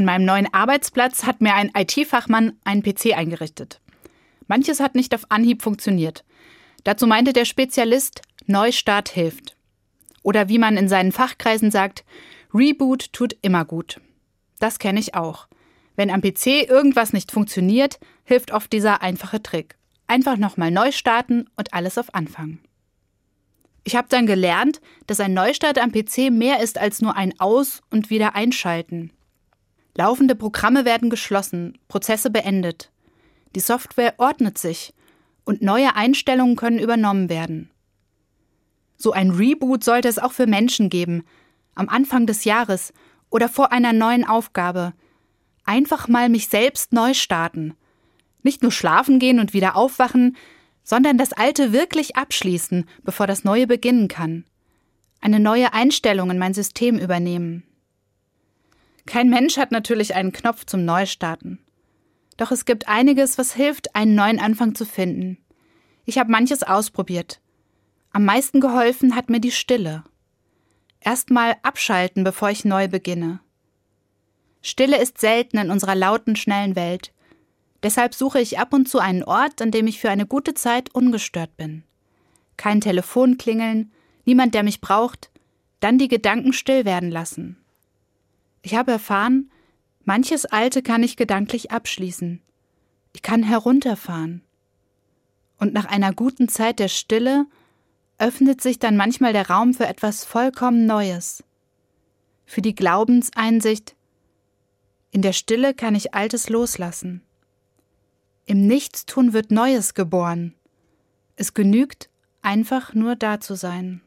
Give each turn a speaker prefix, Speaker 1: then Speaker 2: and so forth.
Speaker 1: An meinem neuen Arbeitsplatz hat mir ein IT-Fachmann einen PC eingerichtet. Manches hat nicht auf Anhieb funktioniert. Dazu meinte der Spezialist, Neustart hilft. Oder wie man in seinen Fachkreisen sagt, Reboot tut immer gut. Das kenne ich auch. Wenn am PC irgendwas nicht funktioniert, hilft oft dieser einfache Trick. Einfach nochmal neu starten und alles auf Anfang. Ich habe dann gelernt, dass ein Neustart am PC mehr ist als nur ein Aus- und wieder einschalten. Laufende Programme werden geschlossen, Prozesse beendet. Die Software ordnet sich und neue Einstellungen können übernommen werden. So ein Reboot sollte es auch für Menschen geben, am Anfang des Jahres oder vor einer neuen Aufgabe. Einfach mal mich selbst neu starten. Nicht nur schlafen gehen und wieder aufwachen, sondern das Alte wirklich abschließen, bevor das Neue beginnen kann. Eine neue Einstellung in mein System übernehmen. Kein Mensch hat natürlich einen Knopf zum Neustarten. Doch es gibt einiges, was hilft, einen neuen Anfang zu finden. Ich habe manches ausprobiert. Am meisten geholfen hat mir die Stille. Erstmal abschalten, bevor ich neu beginne. Stille ist selten in unserer lauten, schnellen Welt. Deshalb suche ich ab und zu einen Ort, an dem ich für eine gute Zeit ungestört bin. Kein Telefon klingeln, niemand, der mich braucht, dann die Gedanken still werden lassen. Ich habe erfahren, manches Alte kann ich gedanklich abschließen. Ich kann herunterfahren. Und nach einer guten Zeit der Stille öffnet sich dann manchmal der Raum für etwas vollkommen Neues. Für die Glaubenseinsicht, in der Stille kann ich Altes loslassen. Im Nichtstun wird Neues geboren. Es genügt, einfach nur da zu sein.